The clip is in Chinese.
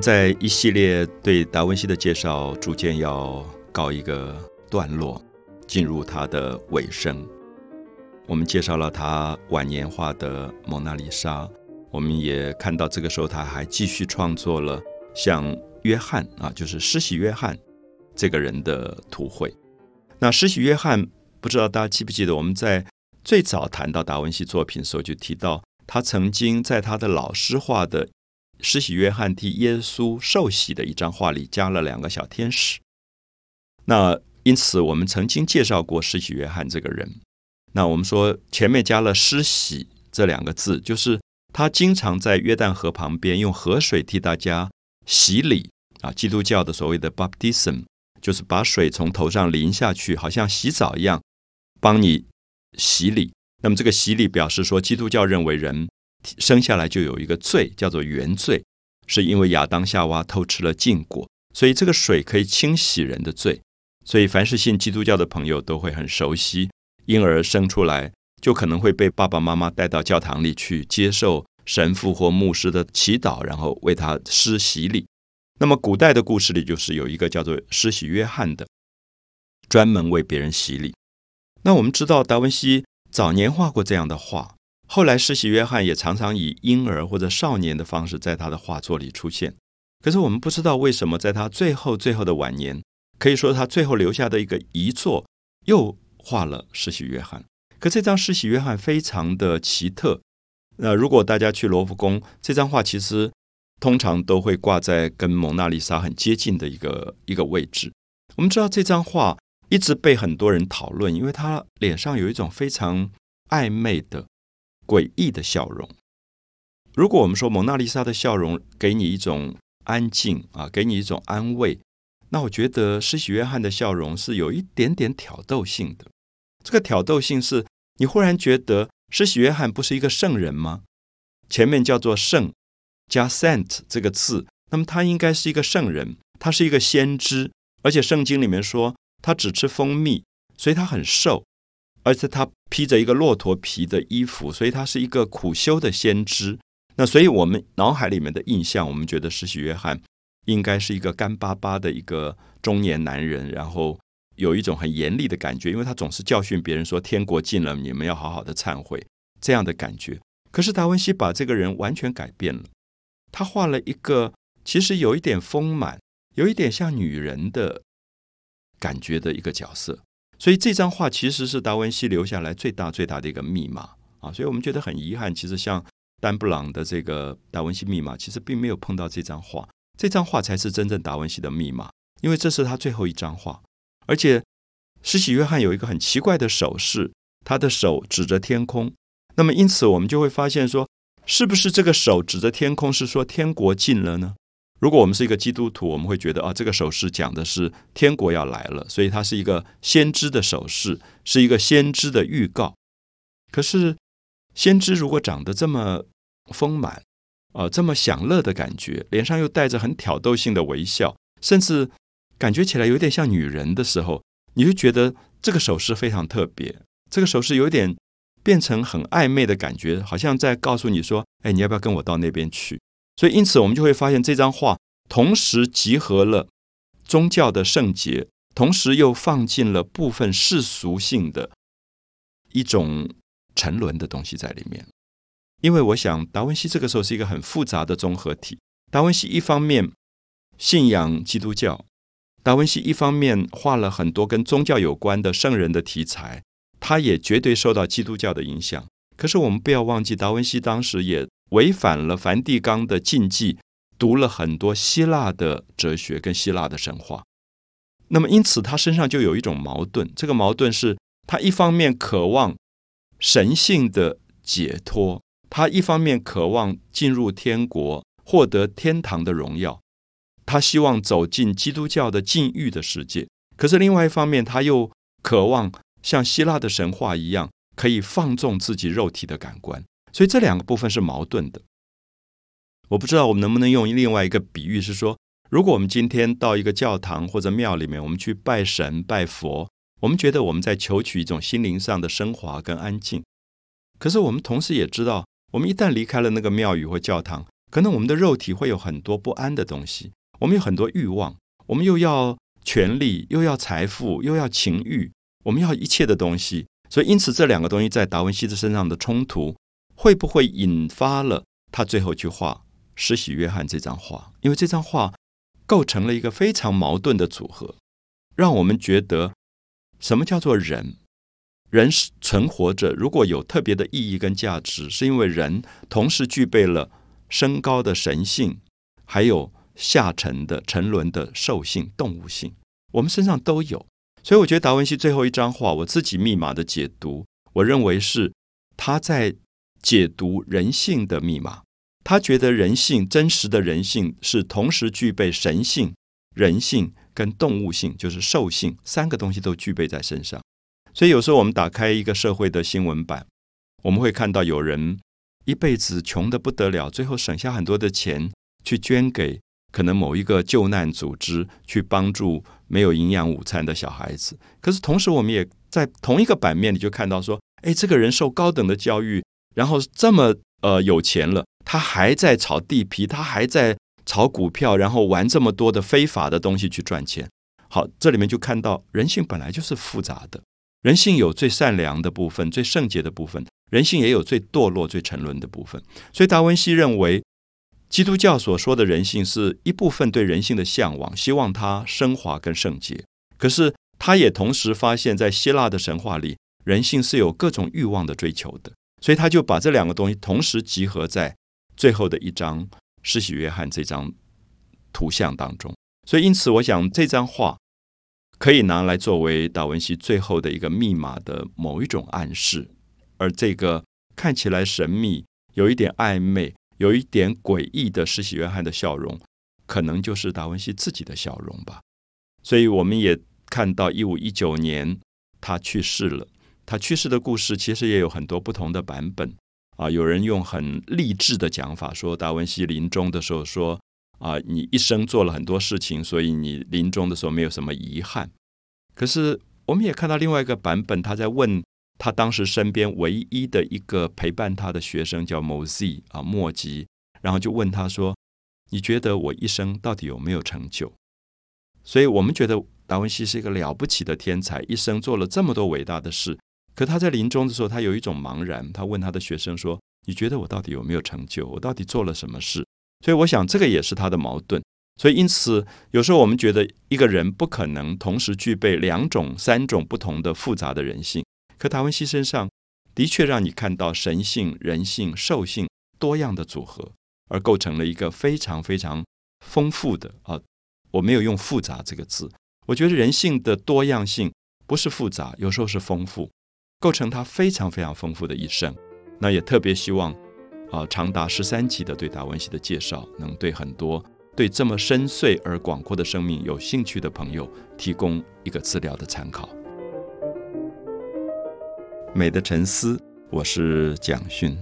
在一系列对达文西的介绍逐渐要告一个段落，进入他的尾声。我们介绍了他晚年画的《蒙娜丽莎》，我们也看到这个时候他还继续创作了像约翰啊，就是施洗约翰这个人的图绘。那施洗约翰，不知道大家记不记得，我们在最早谈到达文西作品的时候，就提到他曾经在他的老师画的。施洗约翰替耶稣受洗的一张画里加了两个小天使。那因此，我们曾经介绍过施洗约翰这个人。那我们说前面加了“施洗”这两个字，就是他经常在约旦河旁边用河水替大家洗礼啊。基督教的所谓的 baptism，就是把水从头上淋下去，好像洗澡一样，帮你洗礼。那么这个洗礼表示说，基督教认为人。生下来就有一个罪，叫做原罪，是因为亚当夏娃偷吃了禁果，所以这个水可以清洗人的罪。所以凡是信基督教的朋友都会很熟悉，婴儿生出来就可能会被爸爸妈妈带到教堂里去接受神父或牧师的祈祷，然后为他施洗礼。那么古代的故事里就是有一个叫做施洗约翰的，专门为别人洗礼。那我们知道达文西早年画过这样的画。后来，施洗约翰也常常以婴儿或者少年的方式在他的画作里出现。可是我们不知道为什么，在他最后最后的晚年，可以说他最后留下的一个遗作，又画了施洗约翰。可这张施洗约翰非常的奇特。那如果大家去罗浮宫，这张画其实通常都会挂在跟蒙娜丽莎很接近的一个一个位置。我们知道这张画一直被很多人讨论，因为他脸上有一种非常暧昧的。诡异的笑容。如果我们说蒙娜丽莎的笑容给你一种安静啊，给你一种安慰，那我觉得施洗约翰的笑容是有一点点挑逗性的。这个挑逗性是你忽然觉得施洗约翰不是一个圣人吗？前面叫做圣加 saint 这个字，那么他应该是一个圣人，他是一个先知，而且圣经里面说他只吃蜂蜜，所以他很瘦。而且他披着一个骆驼皮的衣服，所以他是一个苦修的先知。那所以我们脑海里面的印象，我们觉得施洗约翰应该是一个干巴巴的一个中年男人，然后有一种很严厉的感觉，因为他总是教训别人说天国近了，你们要好好的忏悔这样的感觉。可是达文西把这个人完全改变了，他画了一个其实有一点丰满、有一点像女人的感觉的一个角色。所以这张画其实是达文西留下来最大最大的一个密码啊，所以我们觉得很遗憾。其实像丹布朗的这个达文西密码，其实并没有碰到这张画。这张画才是真正达文西的密码，因为这是他最后一张画。而且施洗约翰有一个很奇怪的手势，他的手指着天空。那么因此我们就会发现说，是不是这个手指着天空是说天国近了呢？如果我们是一个基督徒，我们会觉得啊，这个手势讲的是天国要来了，所以它是一个先知的手势，是一个先知的预告。可是，先知如果长得这么丰满，啊，这么享乐的感觉，脸上又带着很挑逗性的微笑，甚至感觉起来有点像女人的时候，你就觉得这个手势非常特别。这个手势有点变成很暧昧的感觉，好像在告诉你说：“哎，你要不要跟我到那边去？”所以，因此我们就会发现，这张画同时集合了宗教的圣洁，同时又放进了部分世俗性的一种沉沦的东西在里面。因为我想，达文西这个时候是一个很复杂的综合体。达文西一方面信仰基督教，达文西一方面画了很多跟宗教有关的圣人的题材，他也绝对受到基督教的影响。可是，我们不要忘记，达文西当时也。违反了梵蒂冈的禁忌，读了很多希腊的哲学跟希腊的神话。那么，因此他身上就有一种矛盾。这个矛盾是他一方面渴望神性的解脱，他一方面渴望进入天国，获得天堂的荣耀。他希望走进基督教的禁欲的世界。可是，另外一方面，他又渴望像希腊的神话一样，可以放纵自己肉体的感官。所以这两个部分是矛盾的。我不知道我们能不能用另外一个比喻，是说，如果我们今天到一个教堂或者庙里面，我们去拜神拜佛，我们觉得我们在求取一种心灵上的升华跟安静。可是我们同时也知道，我们一旦离开了那个庙宇或教堂，可能我们的肉体会有很多不安的东西，我们有很多欲望，我们又要权力，又要财富，又要情欲，我们要一切的东西。所以，因此这两个东西在达文西的身上的冲突，会不会引发了他最后去画《施洗约翰》这张画？因为这张画构成了一个非常矛盾的组合，让我们觉得什么叫做人？人是存活着，如果有特别的意义跟价值，是因为人同时具备了升高的神性，还有下沉的沉沦的兽性、动物性，我们身上都有。所以我觉得达文西最后一张画，我自己密码的解读，我认为是他在解读人性的密码。他觉得人性真实的人性是同时具备神性、人性跟动物性，就是兽性三个东西都具备在身上。所以有时候我们打开一个社会的新闻版，我们会看到有人一辈子穷得不得了，最后省下很多的钱去捐给。可能某一个救难组织去帮助没有营养午餐的小孩子，可是同时我们也在同一个版面里就看到说，哎，这个人受高等的教育，然后这么呃有钱了，他还在炒地皮，他还在炒股票，然后玩这么多的非法的东西去赚钱。好，这里面就看到人性本来就是复杂的，人性有最善良的部分，最圣洁的部分，人性也有最堕落、最沉沦的部分。所以达文西认为。基督教所说的人性是一部分对人性的向往，希望它升华跟圣洁。可是，他也同时发现，在希腊的神话里，人性是有各种欲望的追求的。所以，他就把这两个东西同时集合在最后的一张施洗约翰这张图像当中。所以，因此，我想这张画可以拿来作为达文西最后的一个密码的某一种暗示。而这个看起来神秘，有一点暧昧。有一点诡异的施洗约翰的笑容，可能就是达文西自己的笑容吧。所以我们也看到，一五一九年他去世了。他去世的故事其实也有很多不同的版本啊。有人用很励志的讲法说，达文西临终的时候说：“啊，你一生做了很多事情，所以你临终的时候没有什么遗憾。”可是我们也看到另外一个版本，他在问。他当时身边唯一的一个陪伴他的学生叫莫吉啊，莫吉，然后就问他说：“你觉得我一生到底有没有成就？”所以，我们觉得达文西是一个了不起的天才，一生做了这么多伟大的事。可他在临终的时候，他有一种茫然。他问他的学生说：“你觉得我到底有没有成就？我到底做了什么事？”所以，我想这个也是他的矛盾。所以，因此有时候我们觉得一个人不可能同时具备两种、三种不同的复杂的人性。可达文西身上的确让你看到神性、人性、兽性多样的组合，而构成了一个非常非常丰富的啊！我没有用“复杂”这个字，我觉得人性的多样性不是复杂，有时候是丰富，构成他非常非常丰富的一生。那也特别希望啊，长达十三集的对达文西的介绍，能对很多对这么深邃而广阔的生命有兴趣的朋友提供一个资料的参考。美的沉思，我是蒋勋。